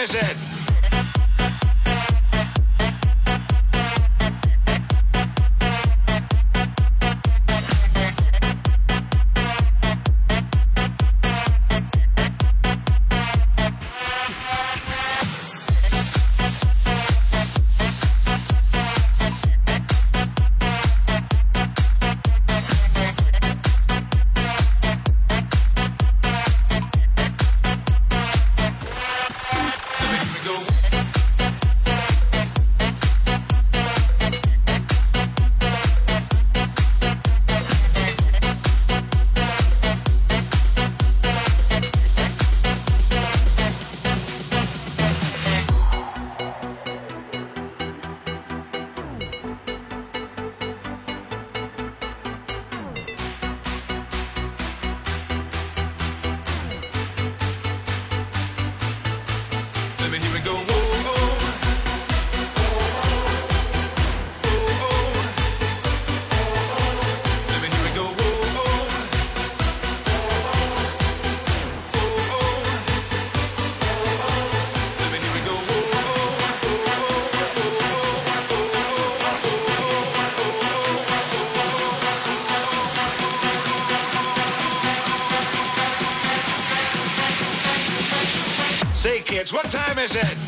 is it? is it?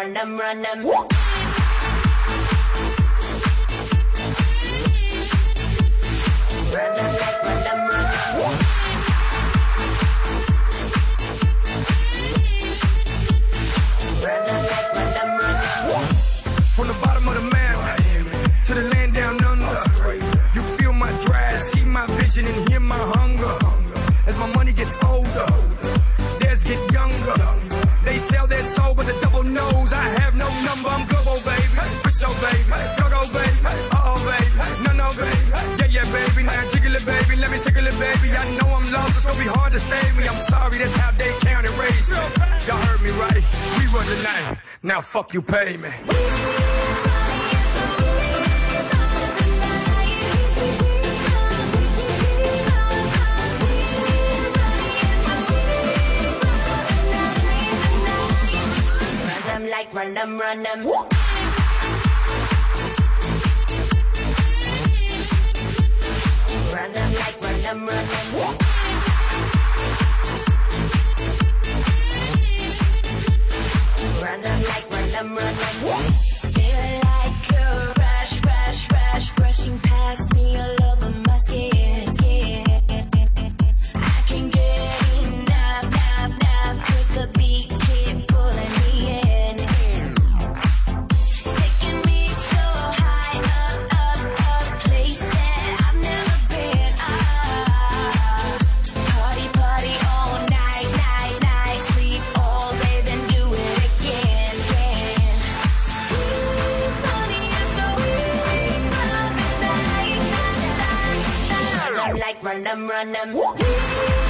Random, random. Random like random, random. Random like random, random. From the bottom of the map to the land down under. You feel my drive, see my vision, and hear my hunger. As my money gets older, baby. I know I'm lost, it's gonna be hard to save me. I'm sorry, that's how they count and raised me. Y'all heard me right. We run the night. Now, fuck you, pay me. Like random, random. Random like random, random. Random like random, random. Feel like a rush, rush, rush, brushing past me all over my skin. Random like random, random.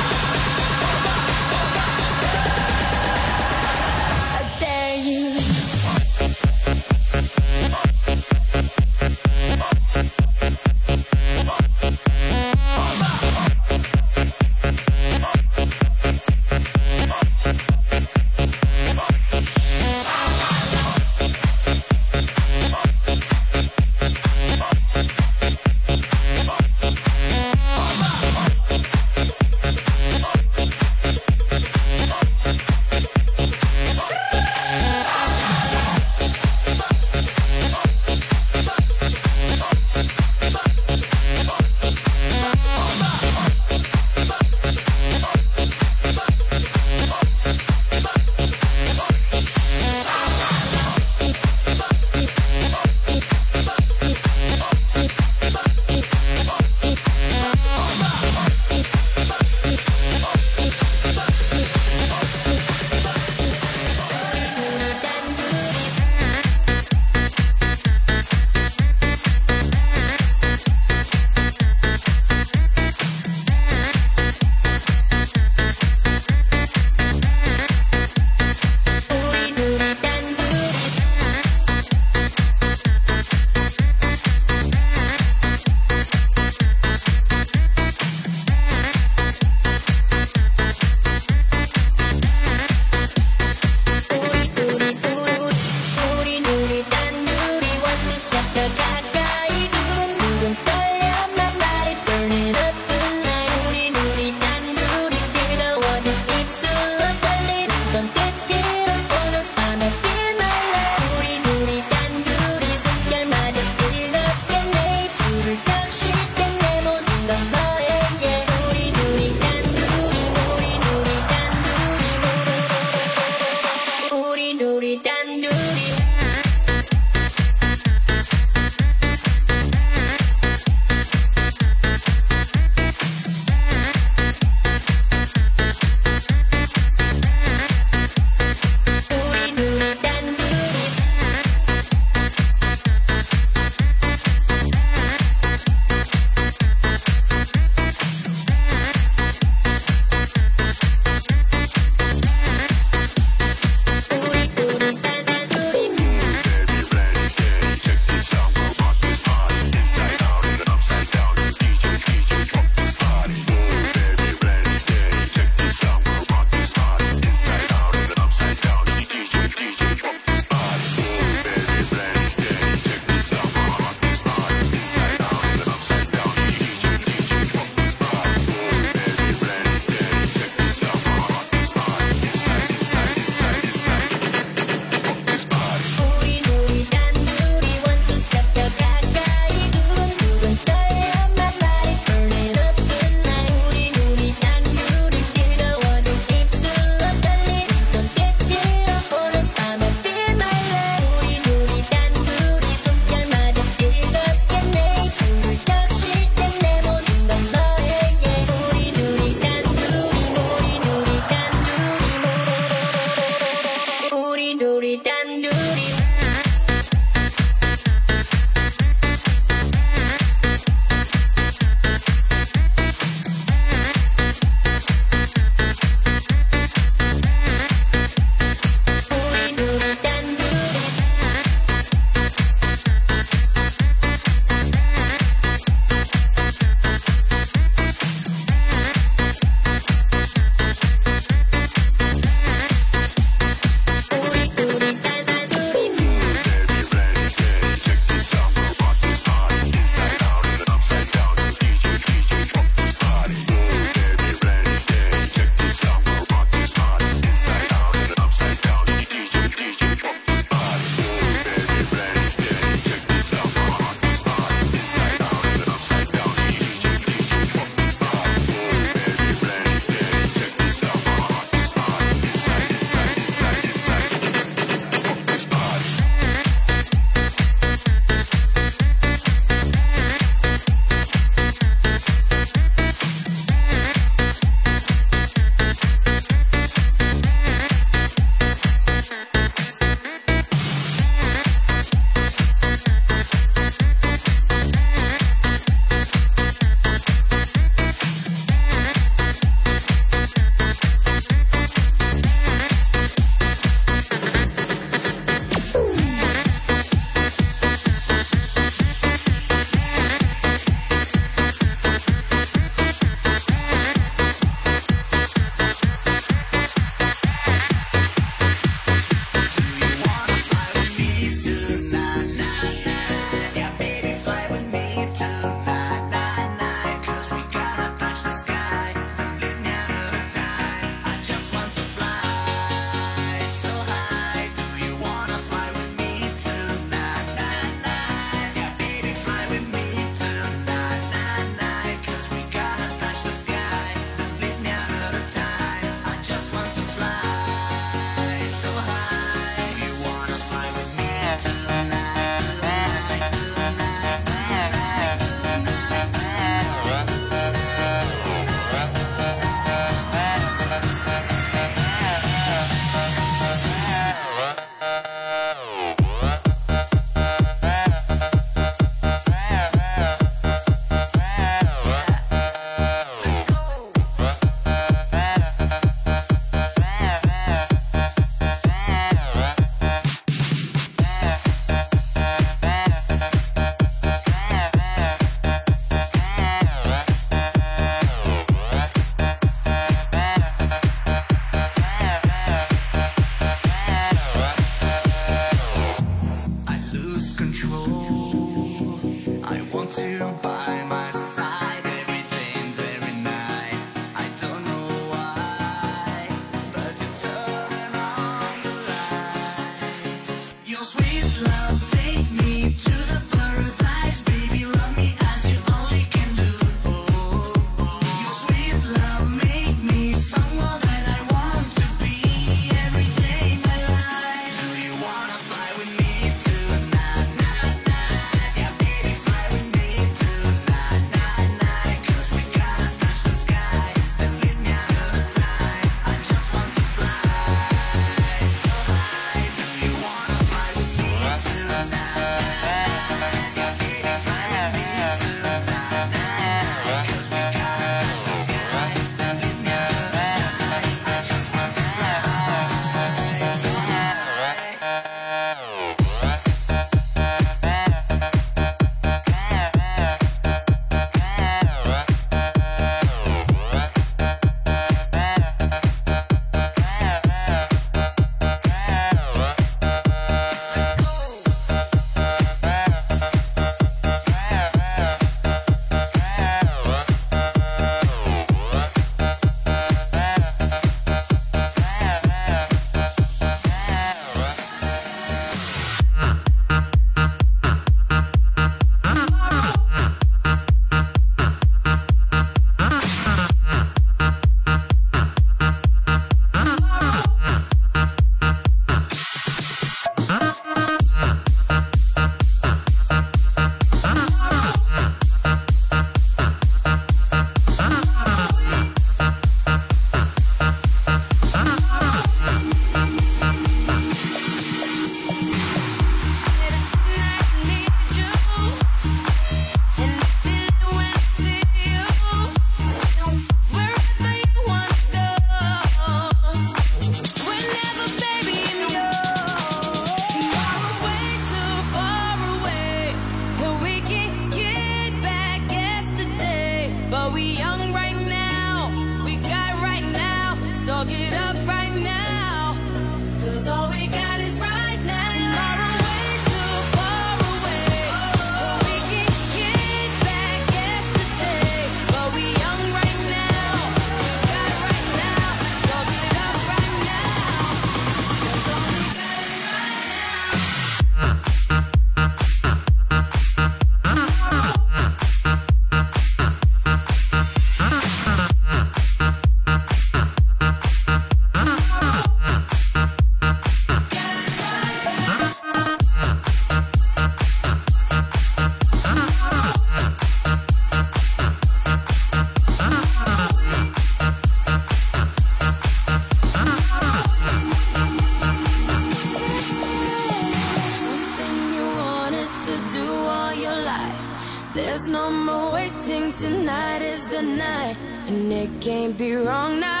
can't be wrong now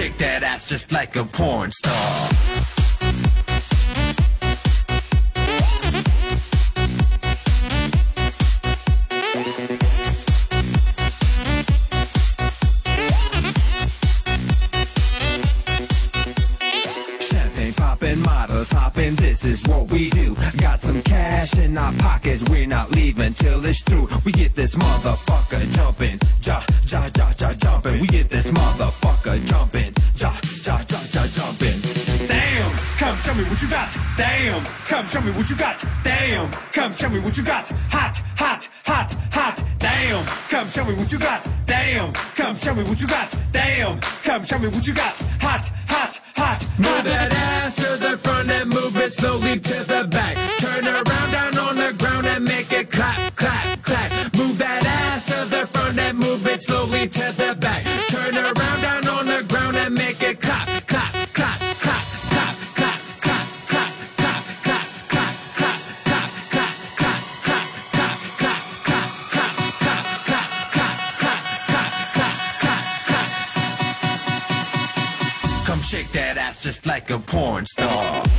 shake that ass just like a porn star. Hopping, this is what we do. Got some cash in our pockets, we're not leaving till it's show me what you got. Damn, come show me what you got. Hot, hot, hot, hot. Damn, come show me what you got. Damn, come show me what you got. Damn, come show me what you got. Hot. like a porn star.